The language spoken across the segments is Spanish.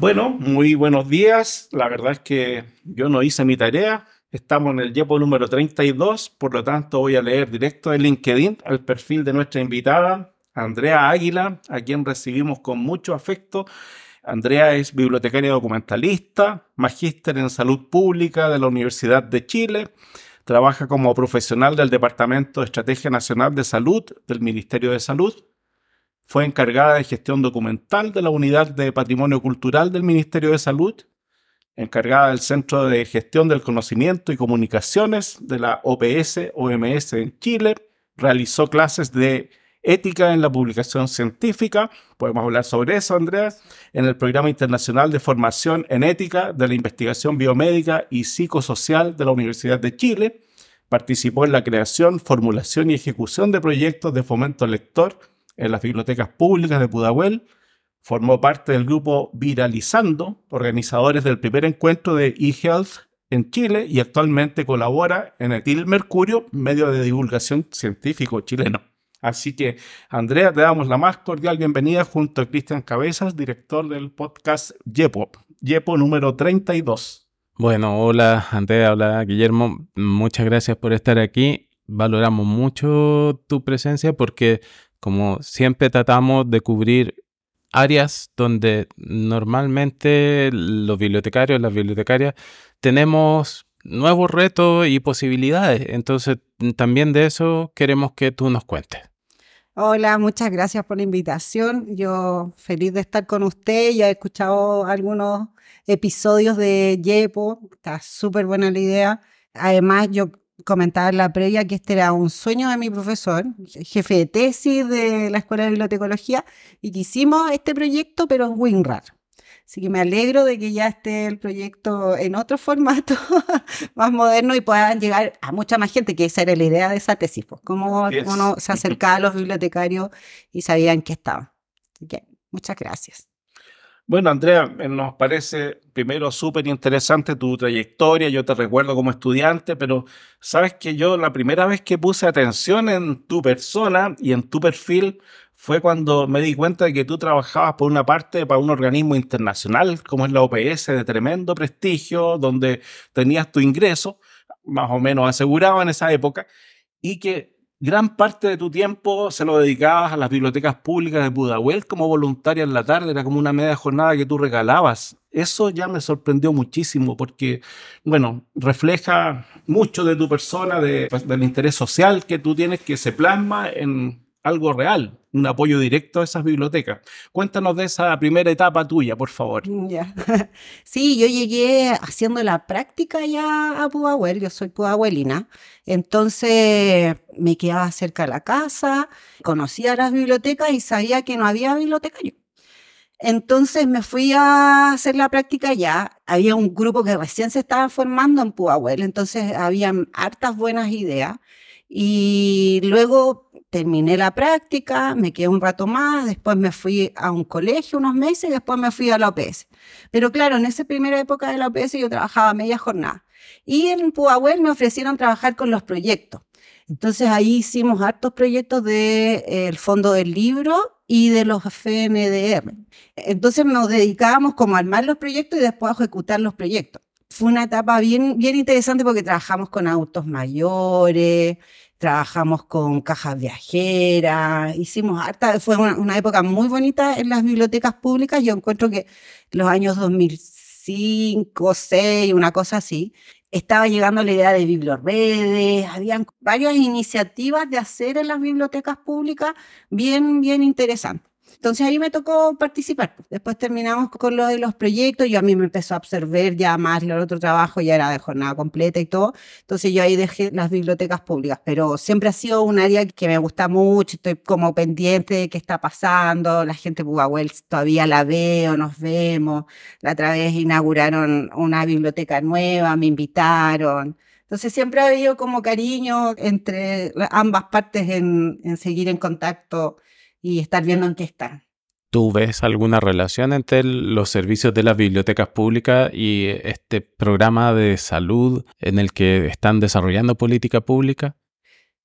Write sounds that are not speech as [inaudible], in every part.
Bueno, muy buenos días. La verdad es que yo no hice mi tarea. Estamos en el YEPO número 32, por lo tanto voy a leer directo de LinkedIn el perfil de nuestra invitada, Andrea Águila, a quien recibimos con mucho afecto. Andrea es bibliotecaria documentalista, magíster en salud pública de la Universidad de Chile, trabaja como profesional del Departamento de Estrategia Nacional de Salud del Ministerio de Salud fue encargada de gestión documental de la Unidad de Patrimonio Cultural del Ministerio de Salud, encargada del Centro de Gestión del Conocimiento y Comunicaciones de la OPS-OMS en Chile, realizó clases de ética en la publicación científica, podemos hablar sobre eso, Andrea, en el Programa Internacional de Formación en Ética de la Investigación Biomédica y Psicosocial de la Universidad de Chile, participó en la creación, formulación y ejecución de proyectos de fomento lector en las bibliotecas públicas de Pudahuel. Formó parte del grupo Viralizando, organizadores del primer encuentro de eHealth en Chile y actualmente colabora en el TIL Mercurio, medio de divulgación científico chileno. Así que, Andrea, te damos la más cordial bienvenida junto a Cristian Cabezas, director del podcast Yepo, Yepo número 32. Bueno, hola Andrea, hola Guillermo, muchas gracias por estar aquí. Valoramos mucho tu presencia porque como siempre tratamos de cubrir áreas donde normalmente los bibliotecarios, las bibliotecarias, tenemos nuevos retos y posibilidades. Entonces, también de eso queremos que tú nos cuentes. Hola, muchas gracias por la invitación. Yo feliz de estar con usted. Ya he escuchado algunos episodios de Yepo. Está súper buena la idea. Además, yo comentaba en la previa que este era un sueño de mi profesor, jefe de tesis de la Escuela de Bibliotecología, y que hicimos este proyecto, pero en WinRAR. Así que me alegro de que ya esté el proyecto en otro formato, [laughs] más moderno, y puedan llegar a mucha más gente, que esa era la idea de esa tesis, pues, cómo uno se acercaba a los bibliotecarios y sabían que estaban. Así que muchas gracias. Bueno, Andrea, eh, nos parece primero súper interesante tu trayectoria. Yo te recuerdo como estudiante, pero sabes que yo la primera vez que puse atención en tu persona y en tu perfil fue cuando me di cuenta de que tú trabajabas por una parte para un organismo internacional como es la OPS de tremendo prestigio, donde tenías tu ingreso más o menos asegurado en esa época y que gran parte de tu tiempo se lo dedicabas a las bibliotecas públicas de Pudahuel como voluntaria en la tarde, era como una media jornada que tú regalabas. Eso ya me sorprendió muchísimo porque, bueno, refleja mucho de tu persona, pues, del interés social que tú tienes que se plasma en algo real, un apoyo directo a esas bibliotecas. Cuéntanos de esa primera etapa tuya, por favor. [laughs] Sí, yo llegué haciendo la práctica ya a Pudahuel, yo soy pudahuelina, entonces me quedaba cerca de la casa, conocía las bibliotecas y sabía que no había bibliotecario. Entonces me fui a hacer la práctica ya. Había un grupo que recién se estaba formando en Pudahuel, entonces habían hartas buenas ideas. Y luego terminé la práctica, me quedé un rato más, después me fui a un colegio unos meses y después me fui a la OPS. Pero claro, en esa primera época de la OPS yo trabajaba media jornada. Y en Pudahuel me ofrecieron trabajar con los proyectos. Entonces ahí hicimos hartos proyectos del de, eh, Fondo del Libro y de los FNDR. Entonces nos dedicábamos como a armar los proyectos y después a ejecutar los proyectos. Fue una etapa bien, bien interesante porque trabajamos con autos mayores, trabajamos con cajas viajeras, hicimos harta, fue una, época muy bonita en las bibliotecas públicas. Yo encuentro que los años 2005, 2006, una cosa así, estaba llegando la idea de biblioredes, habían varias iniciativas de hacer en las bibliotecas públicas bien, bien interesantes. Entonces ahí me tocó participar. Después terminamos con lo de los proyectos. Yo a mí me empezó a absorber ya más el otro trabajo, ya era de jornada completa y todo. Entonces yo ahí dejé las bibliotecas públicas. Pero siempre ha sido un área que me gusta mucho. Estoy como pendiente de qué está pasando. La gente Pugahuel todavía la veo, nos vemos. La otra vez inauguraron una biblioteca nueva, me invitaron. Entonces siempre ha habido como cariño entre ambas partes en, en seguir en contacto y estar viendo en qué están. ¿Tú ves alguna relación entre los servicios de las bibliotecas públicas y este programa de salud en el que están desarrollando política pública?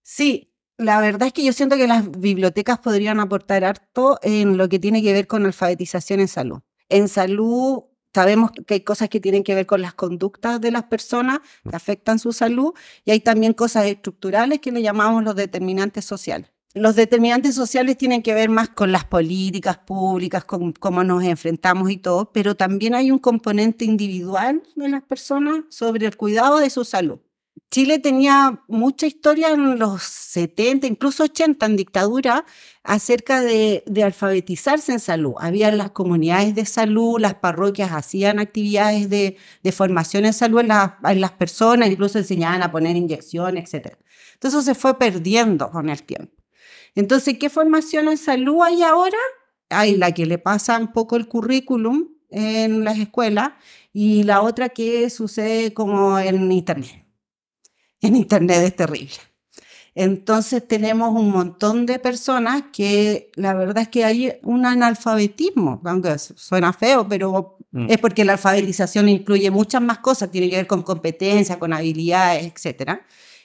Sí, la verdad es que yo siento que las bibliotecas podrían aportar harto en lo que tiene que ver con alfabetización en salud. En salud sabemos que hay cosas que tienen que ver con las conductas de las personas que afectan su salud y hay también cosas estructurales que le llamamos los determinantes sociales. Los determinantes sociales tienen que ver más con las políticas públicas, con cómo nos enfrentamos y todo, pero también hay un componente individual de las personas sobre el cuidado de su salud. Chile tenía mucha historia en los 70, incluso 80 en dictadura, acerca de, alfabetizarse en salud. Había las comunidades de salud, las parroquias hacían actividades de, formación en salud en, las personas, incluso enseñaban a poner inyecciones, etc. Entonces se fue perdiendo con el tiempo. Entonces, ¿qué formación en salud hay ahora? Hay la que le pasa un poco el currículum en las escuelas y la otra que sucede como en Internet. En Internet es terrible. Entonces tenemos un montón de personas que la verdad es que hay un analfabetismo, aunque suena feo, pero mm. es porque la alfabetización incluye muchas más cosas, tiene que ver con competencias, con habilidades, etc.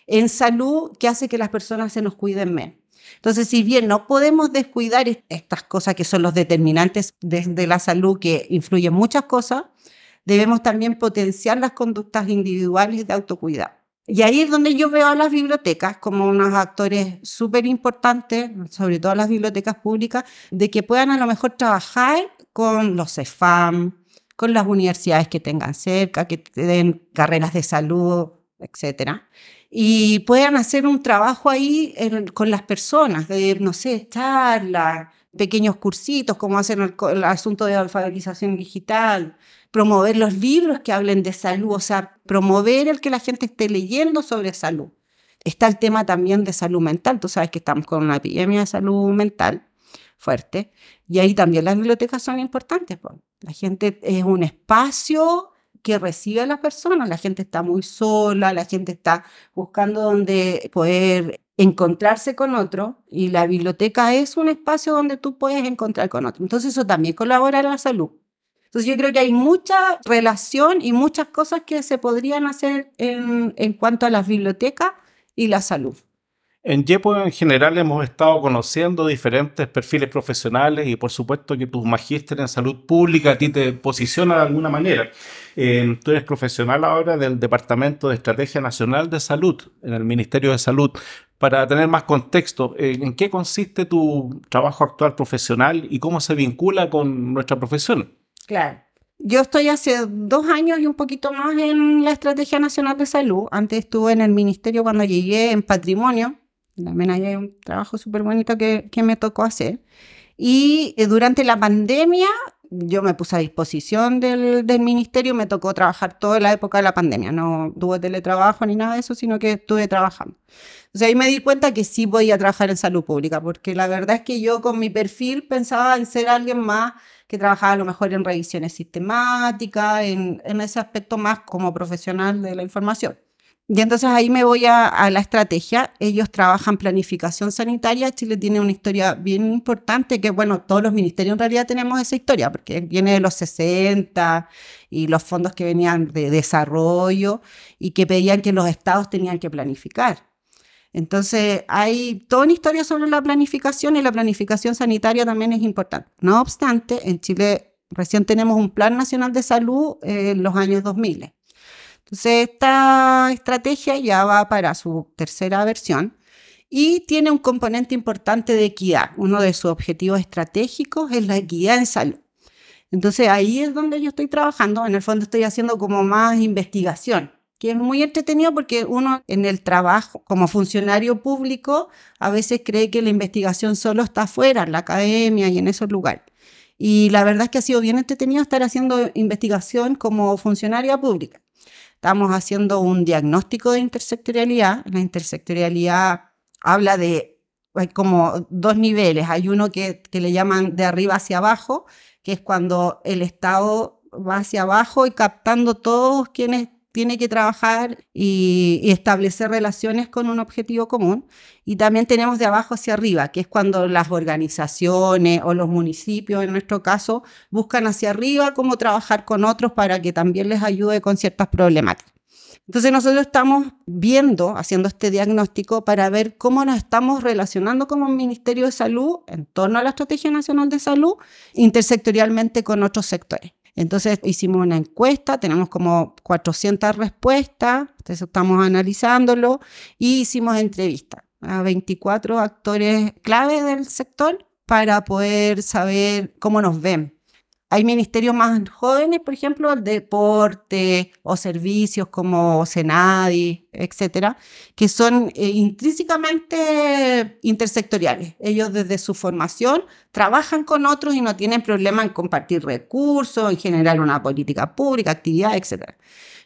En salud, que hace que las personas se nos cuiden menos. Entonces, si bien no podemos descuidar estas cosas que son los determinantes de, la salud, que influyen muchas cosas, debemos también potenciar las conductas individuales de autocuidado. Y ahí es donde yo veo a las bibliotecas como unos actores súper importantes, sobre todo las bibliotecas públicas, de que puedan a lo mejor trabajar con los CEFAM, con las universidades que tengan cerca, que den carreras de salud, etcétera y puedan hacer un trabajo ahí con las personas, de, no sé, charlas, pequeños cursitos, como hacen el, asunto de alfabetización digital, promover los libros que hablen de salud, o sea, promover el que la gente esté leyendo sobre salud. Está el tema también de salud mental, tú sabes que estamos con una epidemia de salud mental fuerte, y ahí también las bibliotecas son importantes. La gente es un espacio que recibe a las personas. La gente está muy sola, la gente está buscando donde poder encontrarse con otro y la biblioteca es un espacio donde tú puedes encontrar con otro. Entonces eso también colabora en la salud. Entonces yo creo que hay mucha relación y muchas cosas que se podrían hacer en, en cuanto a las bibliotecas y la salud. En YEPO en general hemos estado conociendo diferentes perfiles profesionales y por supuesto que tu magíster en salud pública a ti te posiciona de alguna manera. Eh, tú eres profesional ahora del Departamento de Estrategia Nacional de Salud en el Ministerio de Salud. Para tener más contexto, eh, ¿en qué consiste tu trabajo actual profesional y cómo se vincula con nuestra profesión? Claro. Yo estoy hace dos años y un poquito más en la Estrategia Nacional de Salud. Antes estuve en el ministerio cuando llegué en patrimonio, también hay un trabajo súper bonito que, que, me tocó hacer. Y eh, durante la pandemia yo me puse a disposición del, del, ministerio, me tocó trabajar toda la época de la pandemia. No tuve teletrabajo ni nada de eso, sino que estuve trabajando. O sea, ahí me di cuenta que sí podía trabajar en salud pública, porque la verdad es que yo con mi perfil pensaba en ser alguien más que trabajaba a lo mejor en revisiones sistemáticas, en, en ese aspecto más como profesional de la información. Y entonces ahí me voy a, la estrategia. Ellos trabajan planificación sanitaria. Chile tiene una historia bien importante que, bueno, todos los ministerios en realidad tenemos esa historia, porque viene de los 60 y los fondos que venían de desarrollo y que pedían que los estados tenían que planificar. Entonces, hay toda una historia sobre la planificación y la planificación sanitaria también es importante. No obstante, en Chile recién tenemos un Plan Nacional de Salud en los años 2000 entonces, esta estrategia ya va para su tercera versión y tiene un componente importante de equidad. Uno de sus objetivos estratégicos es la equidad en salud. Entonces, ahí es donde yo estoy trabajando. En el fondo estoy haciendo como más investigación, que es muy entretenido porque uno en el trabajo como funcionario público a veces cree que la investigación solo está afuera, en la academia y en esos lugares. Y la verdad es que ha sido bien entretenido estar haciendo investigación como funcionaria pública. Estamos haciendo un diagnóstico de intersectorialidad. La intersectorialidad habla de, hay como dos niveles. Hay uno que, que le llaman de arriba hacia abajo, que es cuando el Estado va hacia abajo y captando todos quienes tiene que trabajar y, establecer relaciones con un objetivo común. Y también tenemos de abajo hacia arriba, que es cuando las organizaciones o los municipios, en nuestro caso, buscan hacia arriba cómo trabajar con otros para que también les ayude con ciertas problemáticas. Entonces nosotros estamos viendo, haciendo este diagnóstico para ver cómo nos estamos relacionando como Ministerio de Salud en torno a la Estrategia Nacional de Salud intersectorialmente con otros sectores. Entonces hicimos una encuesta, tenemos como 400 respuestas, entonces estamos analizándolo y hicimos entrevistas a 24 actores clave del sector para poder saber cómo nos ven hay ministerios más jóvenes, por ejemplo, el deporte o servicios como Senadi, etcétera, que son eh, intrínsecamente intersectoriales. Ellos desde su formación trabajan con otros y no tienen problema en compartir recursos, en generar una política pública, actividad, etcétera.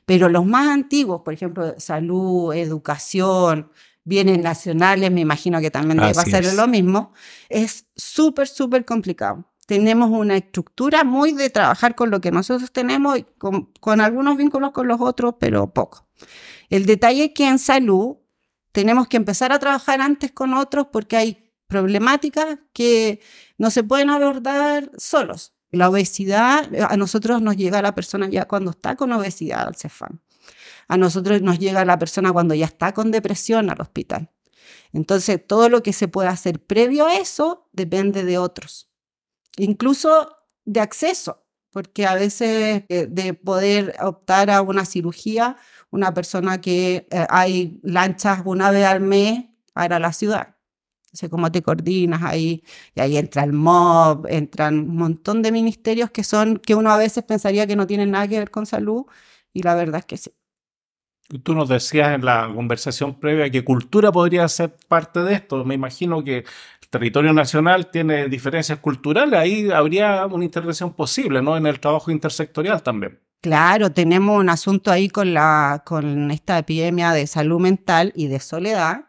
Pero los más antiguos, por ejemplo, salud, educación, bienes nacionales, me imagino que también debe ser lo mismo, es súper, súper complicado tenemos una estructura muy de trabajar con lo que nosotros tenemos con, algunos vínculos con los otros, pero poco. El detalle es que en salud tenemos que empezar a trabajar antes con otros porque hay problemáticas que no se pueden abordar solos. La obesidad, a nosotros nos llega la persona ya cuando está con obesidad al CEFAM. A nosotros nos llega la persona cuando ya está con depresión al hospital. Entonces, todo lo que se puede hacer previo a eso depende de otros incluso de acceso, porque a veces eh, de poder optar a una cirugía, una persona que eh, hay lanchas una vez al mes para la ciudad. sé cómo te coordinas ahí, y ahí entra el MOB, entran un montón de ministerios que son, que uno a veces pensaría que no tienen nada que ver con salud, y la verdad es que sí. Tú nos decías en la conversación previa que cultura podría ser parte de esto. Me imagino que territorio nacional tiene diferencias culturales, ahí habría una intervención posible, ¿no? En el trabajo intersectorial también. Claro, tenemos un asunto ahí con, la, con esta epidemia de salud mental y de soledad,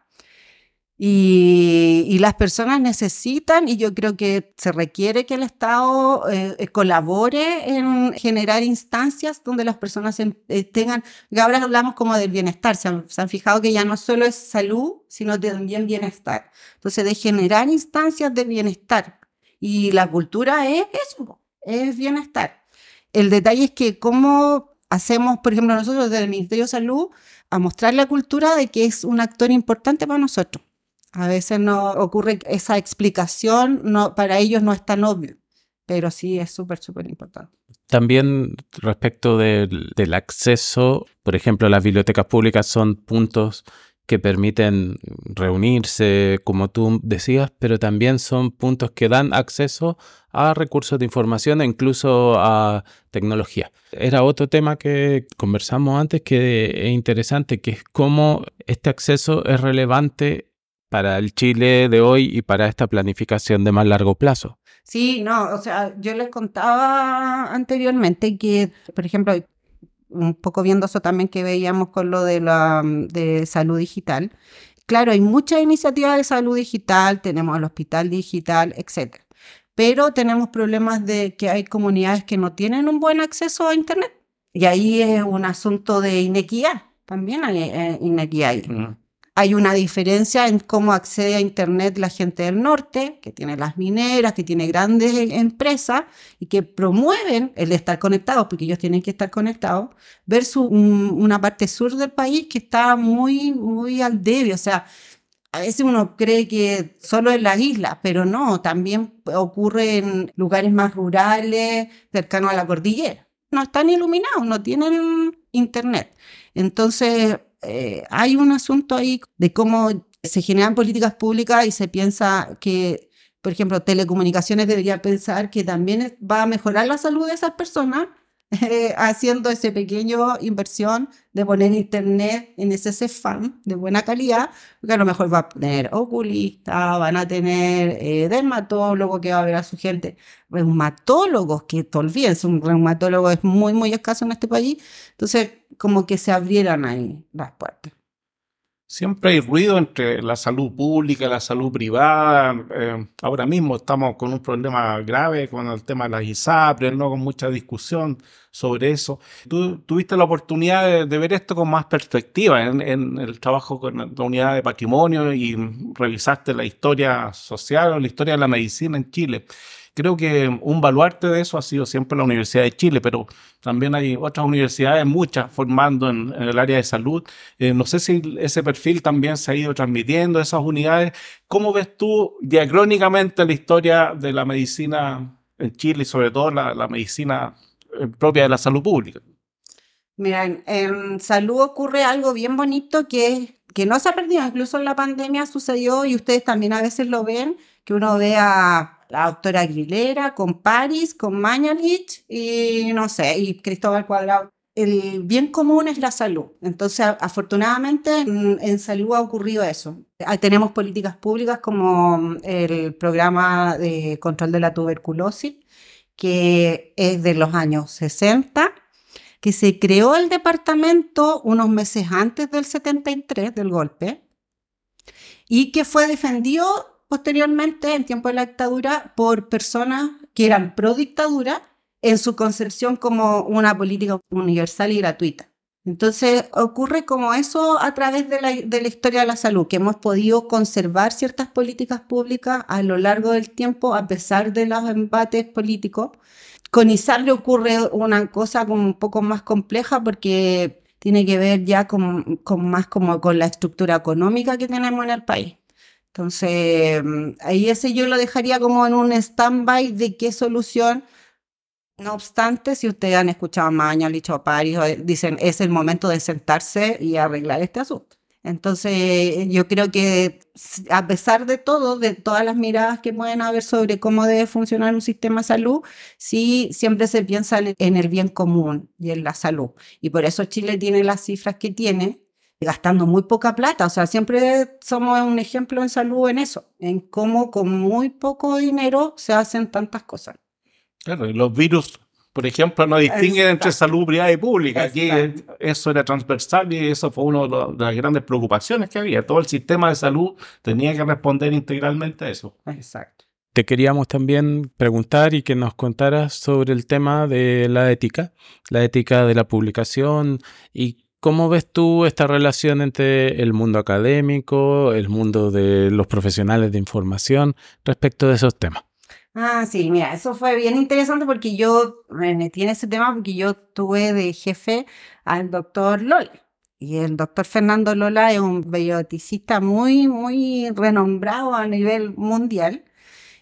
y, las personas necesitan, y yo creo que se requiere que el Estado eh, eh, colabore en generar instancias donde las personas eh, tengan, ahora hablamos como del bienestar, se han, fijado que ya no solo es salud, sino también bienestar. Entonces, de generar instancias de bienestar. Y la cultura es eso, es bienestar. El detalle es que cómo hacemos, por ejemplo, nosotros desde el Ministerio de Salud, a mostrar la cultura de que es un actor importante para nosotros a veces no ocurre esa explicación, no, para ellos no es tan obvio, pero sí es súper, súper importante. También respecto del, del acceso, por ejemplo, las bibliotecas públicas son puntos que permiten reunirse, como tú decías, pero también son puntos que dan acceso a recursos de información e incluso a tecnología. Era otro tema que conversamos antes que es interesante, que es cómo este acceso es relevante para el Chile de hoy y para esta planificación de más largo plazo. Sí, no, o sea, yo les contaba anteriormente que, por ejemplo, un poco viendo eso también que veíamos con lo de la de salud digital. Claro, hay muchas iniciativas de salud digital, tenemos el hospital digital, etc. Pero tenemos problemas de que hay comunidades que no tienen un buen acceso a Internet. Y ahí es un asunto de inequidad. También hay eh, inequidad ahí. Hay una diferencia en cómo accede a Internet la gente del norte, que tiene las mineras, que tiene grandes e-, empresas y que promueven el estar conectados, porque ellos tienen que estar conectados, versus una parte sur del país que está muy, muy al débil. O sea, a veces uno cree que solo en las islas, pero no, también ocurre en lugares más rurales, cercanos a la cordillera. No están iluminados, no tienen internet. Entonces, eh, hay un asunto ahí de cómo se generan políticas públicas y se piensa que, por ejemplo, telecomunicaciones debería pensar que también va a mejorar la salud de esas personas eh, haciendo esa pequeña inversión de poner internet en ese CFAM de buena calidad, porque a lo mejor va a tener oculista, van a tener eh, dermatólogo que va a ver a su gente, reumatólogos, que olvídense, un reumatólogo es muy, muy escaso en este país, entonces como que se abrieran ahí las puertas. Siempre hay ruido entre la salud pública la salud privada. Eh, ahora mismo estamos con un problema grave con el tema de las ISAPRES, ¿no? con mucha discusión sobre eso. Tú tuviste la oportunidad de, ver esto con más perspectiva en, en, el trabajo con la unidad de patrimonio y revisaste la historia social o la historia de la medicina en Chile. Creo que un baluarte de eso ha sido siempre la Universidad de Chile, pero también hay otras universidades, muchas, formando en, el área de salud. Eh, no sé si ese perfil también se ha ido transmitiendo, esas unidades. ¿Cómo ves tú diacrónicamente la historia de la medicina en Chile y sobre todo la, medicina eh, propia de la salud pública? Mira, en, salud ocurre algo bien bonito que, que no se ha perdido, incluso en la pandemia sucedió y ustedes también a veces lo ven, que uno ve a la doctora Aguilera, con Paris, con Mañalich y no sé, y Cristóbal Cuadrado. El bien común es la salud. Entonces, afortunadamente, en, salud ha ocurrido eso. Tenemos políticas públicas como el programa de control de la tuberculosis, que es de los años 60, que se creó el departamento unos meses antes del 73, del golpe, y que fue defendido posteriormente, en tiempo de la dictadura, por personas que eran pro dictadura en su concepción como una política universal y gratuita. Entonces ocurre como eso a través de la, historia de la salud, que hemos podido conservar ciertas políticas públicas a lo largo del tiempo a pesar de los embates políticos. Con le ocurre una cosa un poco más compleja porque tiene que ver ya con, con más como con la estructura económica que tenemos en el país. Entonces, ahí ese yo lo dejaría como en un stand-by de qué solución. No obstante, si ustedes han escuchado a Maña, Licho París, dicen es el momento de sentarse y arreglar este asunto. Entonces, yo creo que a pesar de todo, de todas las miradas que pueden haber sobre cómo debe funcionar un sistema de salud, sí siempre se piensa en el bien común y en la salud. Y por eso Chile tiene las cifras que tiene, gastando muy poca plata. O sea, siempre somos un ejemplo en salud en eso, en cómo con muy poco dinero se hacen tantas cosas. Claro, y los virus, por ejemplo, no distinguen entre salud privada y pública. Aquí eso era transversal y eso fue una de las grandes preocupaciones que había. Todo el sistema de salud tenía que responder integralmente a eso. Exacto. Te queríamos también preguntar y que nos contaras sobre el tema de la ética, la ética de la publicación y ¿Cómo ves tú esta relación entre el mundo académico, el mundo de los profesionales de información respecto de esos temas? Ah, sí, mira, eso fue bien interesante porque yo me metí en ese tema porque yo tuve de jefe al doctor Lola. Y el doctor Fernando Lola es un bioticista muy, muy renombrado a nivel mundial.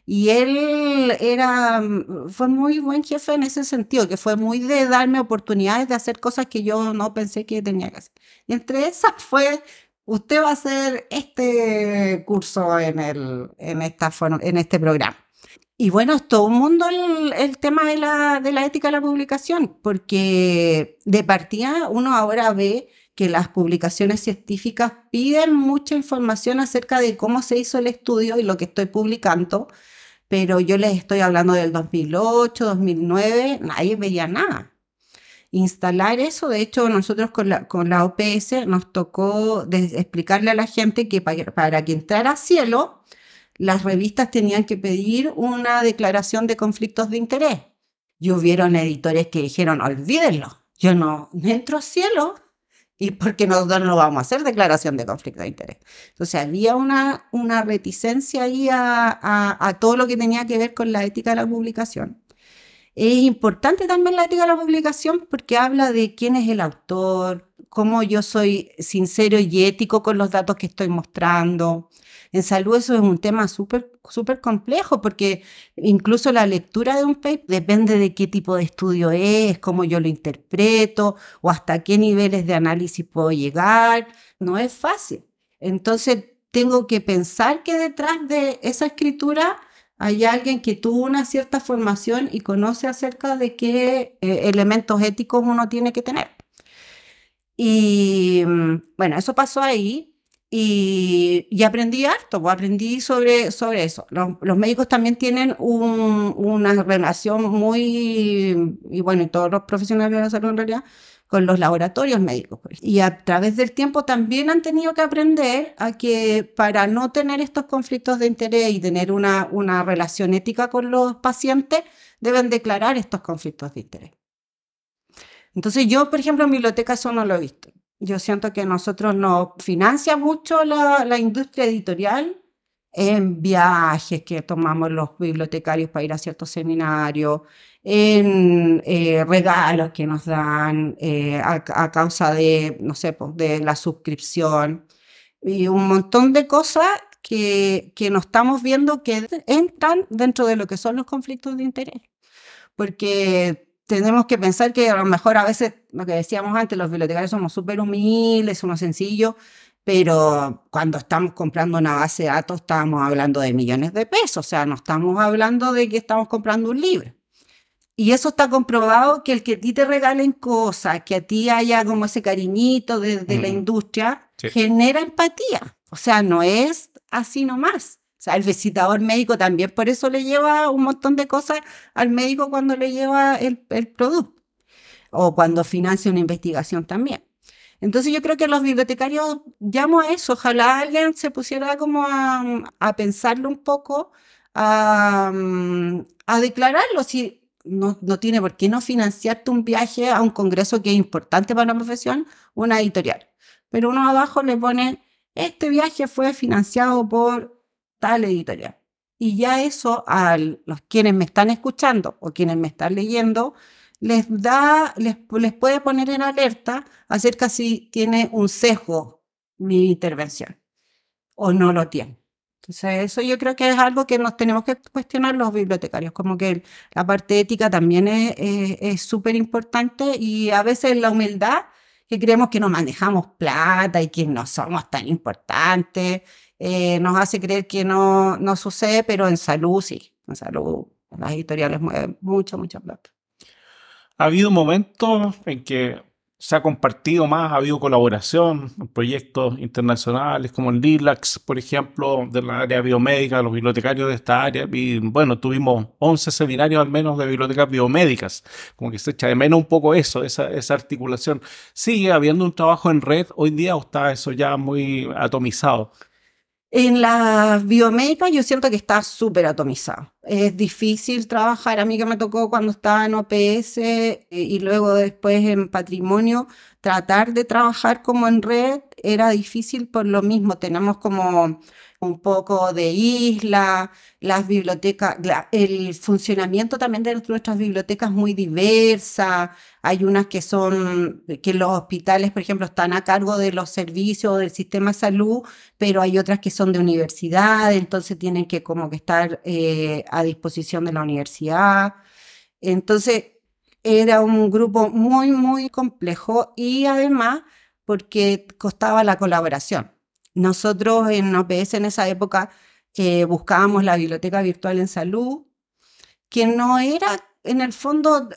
Y él era, mm, fue muy buen jefe en ese sentido, que fue muy de darme oportunidades de hacer cosas que yo no pensé que tenía que hacer. Y entre esas fue, usted va a hacer este curso en, el, en, esta, en este programa. Y bueno, es todo un mundo el, el, tema de la, de la ética de la publicación, porque de partida uno ahora ve que las publicaciones científicas piden mucha información acerca de cómo se hizo el estudio y lo que estoy publicando, pero yo les estoy hablando del 2008, 2009, nadie veía nada. Instalar eso, de hecho, nosotros con la, con la OPS nos tocó explicarle a la gente que para, para que entrara a cielo, las revistas tenían que pedir una declaración de conflictos de interés. Y hubieron editores que dijeron, olvídenlo, yo no entro a cielo y porque nosotros no vamos a hacer declaración de conflicto de interés. Entonces había una, una reticencia ahí a, a, todo lo que tenía que ver con la ética de la publicación. Es importante también la ética de la publicación porque habla de quién es el autor, cómo yo soy sincero y ético con los datos que estoy mostrando, en salud eso es un tema súper súper complejo porque incluso la lectura de un paper depende de qué tipo de estudio es, cómo yo lo interpreto o hasta qué niveles de análisis puedo llegar. No es fácil. Entonces tengo que pensar que detrás de esa escritura hay alguien que tuvo una cierta formación y conoce acerca de qué eh, elementos éticos uno tiene que tener. Y mm, bueno, eso pasó ahí. Y, aprendí harto, pues, aprendí sobre, sobre eso. Los, médicos también tienen una relación muy, y bueno, y todos los profesionales de la salud en realidad, con los laboratorios médicos. Y a través del tiempo también han tenido que aprender a que para no tener estos conflictos de interés y tener una, una relación ética con los pacientes, deben declarar estos conflictos de interés. Entonces yo, por ejemplo, en biblioteca eso no lo he visto. Yo siento que nosotros nos financia mucho la, la industria editorial en viajes que tomamos los bibliotecarios para ir a ciertos seminarios, en eh, regalos que nos dan eh, a, a, causa de, no sé, pues, de la suscripción y un montón de cosas que, que no estamos viendo que entran dentro de lo que son los conflictos de interés. Porque tenemos que pensar que a lo mejor a veces, lo que decíamos antes, los bibliotecarios somos súper humildes, somos sencillos, pero cuando estamos comprando una base de datos estamos hablando de millones de pesos, o sea, no estamos hablando de que estamos comprando un libro. Y eso está comprobado que el que a ti te regalen cosas, que a ti haya como ese cariñito desde la industria, sí. genera empatía. O sea, no es así nomás. O sea, el visitador médico también por eso le lleva un montón de cosas al médico cuando le lleva el, el producto o cuando financia una investigación también. Entonces yo creo que los bibliotecarios llamo a eso, ojalá alguien se pusiera como a, a pensarlo un poco, a, a declararlo, si no, no, tiene por qué no financiarte un viaje a un congreso que es importante para la profesión, una editorial. Pero uno abajo le pone, este viaje fue financiado por tal editorial. Y ya eso a los quienes me están escuchando o quienes me están leyendo, les da, les, les puede poner en alerta acerca si tiene un sesgo mi intervención o no lo tiene. Entonces, eso yo creo que es algo que nos tenemos que cuestionar los bibliotecarios, como que la parte ética también es súper importante y a veces la humildad, que creemos que no manejamos plata y que no somos tan importantes, eh, nos hace creer que no, no sucede, pero en salud sí, en salud las editoriales mueven mucho, mucha plata. Ha habido momentos en que se ha compartido más, ha habido colaboración en proyectos internacionales como el LILAX, por ejemplo, de la área biomédica, los bibliotecarios de esta área. Y bueno, tuvimos 11 seminarios al menos de bibliotecas biomédicas, como que se echa de menos un poco eso, esa, esa articulación. ¿Sigue habiendo un trabajo en red hoy día está eso ya muy atomizado? En la biomédica yo siento que está súper atomizado. Es difícil trabajar. A mí que me tocó cuando estaba en OPS eh, y luego después en patrimonio, tratar de trabajar como en red era difícil por lo mismo. Tenemos como un poco de isla, las bibliotecas, el funcionamiento también de nuestras bibliotecas es muy diversa. Hay unas que son, que los hospitales, por ejemplo, están a cargo de los servicios del sistema de salud, pero hay otras que son de universidad, entonces tienen que como que estar eh, a disposición de la universidad. Entonces, era un grupo muy, muy complejo y además porque costaba la colaboración. Nosotros en OPS en esa época eh, buscábamos la biblioteca virtual en salud, que no era, en el fondo,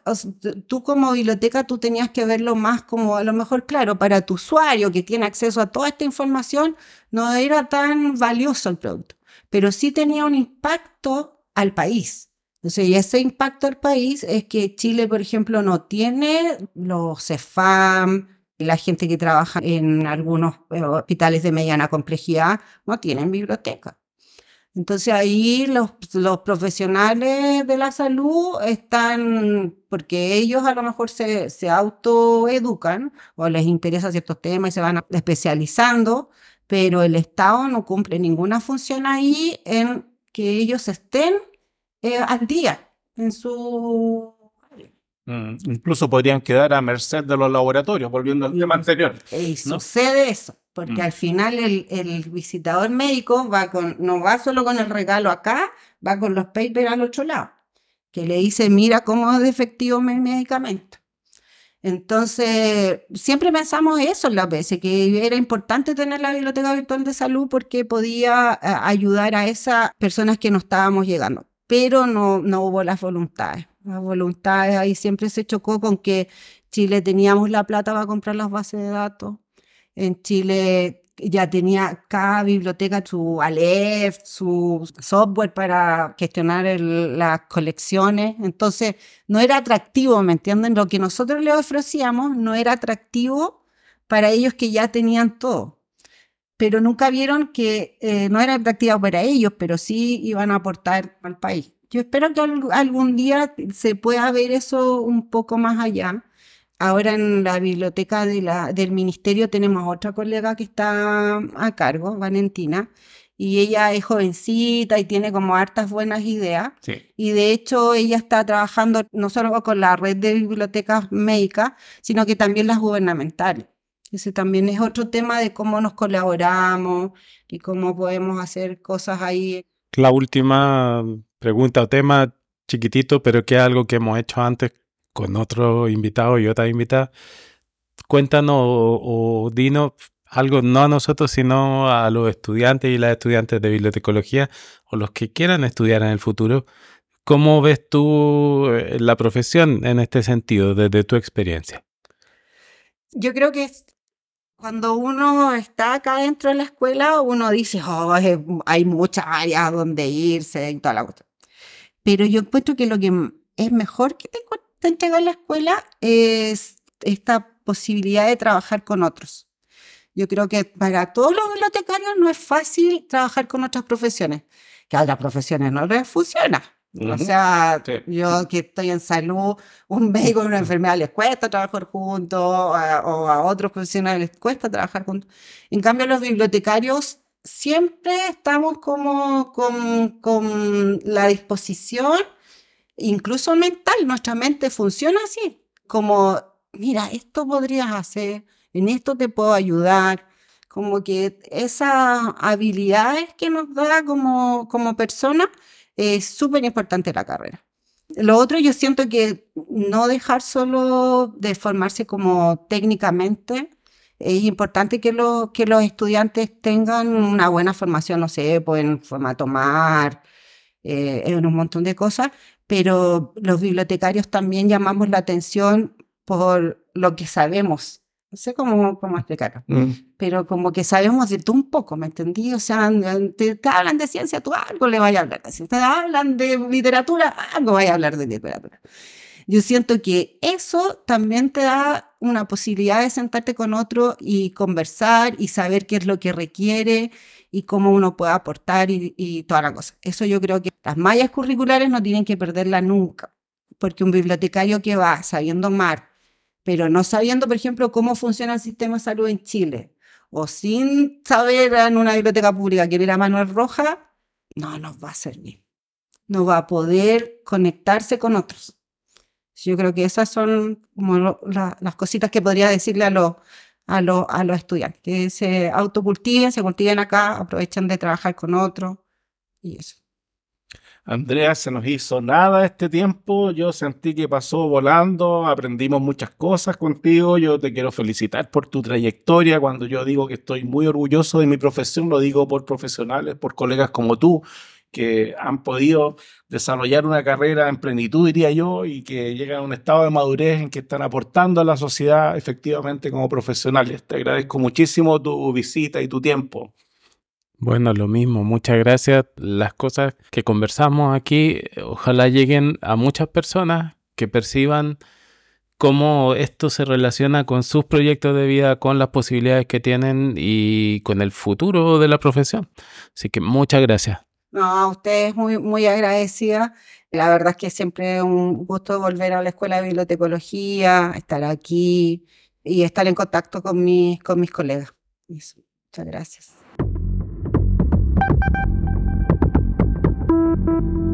tú como biblioteca, tú tenías que verlo más como, a lo mejor, claro, para tu usuario que tiene acceso a toda esta información, no era tan valioso el producto, pero sí tenía un impacto al país. Entonces, y ese impacto al país es que Chile, por ejemplo, no tiene los CEFAM, la gente que trabaja en algunos eh, hospitales de mediana complejidad no tienen biblioteca. Entonces ahí los, los, profesionales de la salud están, porque ellos a lo mejor se, se autoeducan o les interesa ciertos temas y se van especializando, pero el Estado no cumple ninguna función ahí en que ellos estén eh, al día en su Mm, incluso podrían quedar a merced de los laboratorios, volviendo al tema anterior. Y ¿no? sucede eso, porque mm. al final el, el, visitador médico va con, no va solo con el regalo acá, va con los papers al otro lado, que le dice, mira cómo es efectivo mi medicamento. Entonces, siempre pensamos eso en la OPS, que era importante tener la biblioteca virtual de salud porque podía eh, ayudar a esas personas que no estábamos llegando, pero no, no hubo las voluntades la voluntad ahí siempre se chocó con que Chile teníamos la plata para comprar las bases de datos. En Chile ya tenía cada biblioteca su Aleph, su software para gestionar las colecciones. Entonces, no era atractivo, ¿me entienden? Lo que nosotros les ofrecíamos no era atractivo para ellos que ya tenían todo. Pero nunca vieron que eh, no era atractivo para ellos, pero sí iban a aportar al país. Yo espero que algún día se pueda ver eso un poco más allá, Ahora en la biblioteca de la, del ministerio tenemos otra colega que está a cargo, Valentina, y ella es jovencita y tiene como hartas buenas ideas. Sí. Y de hecho ella está trabajando no solo con la red de bibliotecas médicas, sino que también las gubernamentales. Ese también es otro tema de cómo nos colaboramos y cómo podemos hacer cosas ahí. La última pregunta o tema chiquitito, pero que es algo que hemos hecho antes con otro invitado y otra invitada. Cuéntanos o, o dinos algo no a nosotros, sino a los estudiantes y las estudiantes de bibliotecología o los que quieran estudiar en el futuro. ¿Cómo ves tú eh, la profesión en este sentido, desde tu experiencia? Yo creo que es- cuando uno está acá dentro de la escuela, uno dice, oh, hay muchas áreas donde irse y toda la cosa. Pero yo encuentro que lo que es mejor que te, te entrega la escuela es esta posibilidad de trabajar con otros. Yo creo que para todos los bibliotecarios no es fácil trabajar con otras profesiones, que a otras profesiones no les funciona. O Ujú. sea, Sí. yo que estoy en salud, un médico y una [laughs] enfermedad les cuesta trabajar juntos, o a, o a otros profesionales les cuesta trabajar juntos. En cambio, los bibliotecarios siempre estamos como con, con la disposición, incluso mental, nuestra mente funciona así, como, mira, esto podrías hacer, en esto te puedo ayudar. Como que esas habilidades que nos da como, como persona es súper importante la carrera. Lo otro, yo siento que no dejar solo de formarse como técnicamente, es importante que, lo- que los estudiantes tengan una buena formación, no sé, pues en formato MAR, eh, un montón de cosas, pero los bibliotecarios también llamamos la atención por lo que sabemos. No sé cómo, cómo explicarlo Mm. pero como que sabemos de tú un poco, ¿me entendí? O sea, te, te hablan de ciencia, tú algo le vayas a hablar. Si te hablan de literatura, algo vayas a hablar de literatura. Yo siento que eso también te da una posibilidad de sentarte con otro y conversar y saber qué es lo que requiere y cómo uno puede aportar y, y toda la cosa. Eso yo creo que las mallas curriculares no tienen que perderla nunca, porque un bibliotecario que va sabiendo mar, pero no sabiendo, por ejemplo, cómo funciona el sistema de salud en Chile, o sin saber en una biblioteca pública quién era Manuel Roja, no nos va a servir. No va a poder conectarse con otros. Yo creo que esas son como lo- la- las cositas que podría decirle a los, a los, a los estudiantes, que se autocultiven, se cultiven acá, aprovechen de trabajar con otros y eso. Andrea, se nos hizo nada este tiempo. Yo sentí que pasó volando, aprendimos muchas cosas contigo. Yo te quiero felicitar por tu trayectoria. Cuando yo digo que estoy muy orgulloso de mi profesión, lo digo por profesionales, por colegas como tú, que han podido desarrollar una carrera en plenitud, diría yo, y que llegan a un estado de madurez en que están aportando a la sociedad efectivamente como profesionales. Te agradezco muchísimo tu visita y tu tiempo. Bueno, lo mismo, muchas gracias. Las cosas que conversamos aquí, ojalá lleguen a muchas personas que perciban cómo esto se relaciona con sus proyectos de vida, con las posibilidades que tienen y con el futuro de la profesión. Así que muchas gracias. No, a ustedes muy, muy agradecida. La verdad es que siempre es un gusto volver a la Escuela de Bibliotecología, estar aquí y estar en contacto con mis, con mis colegas. Muchas gracias. thank you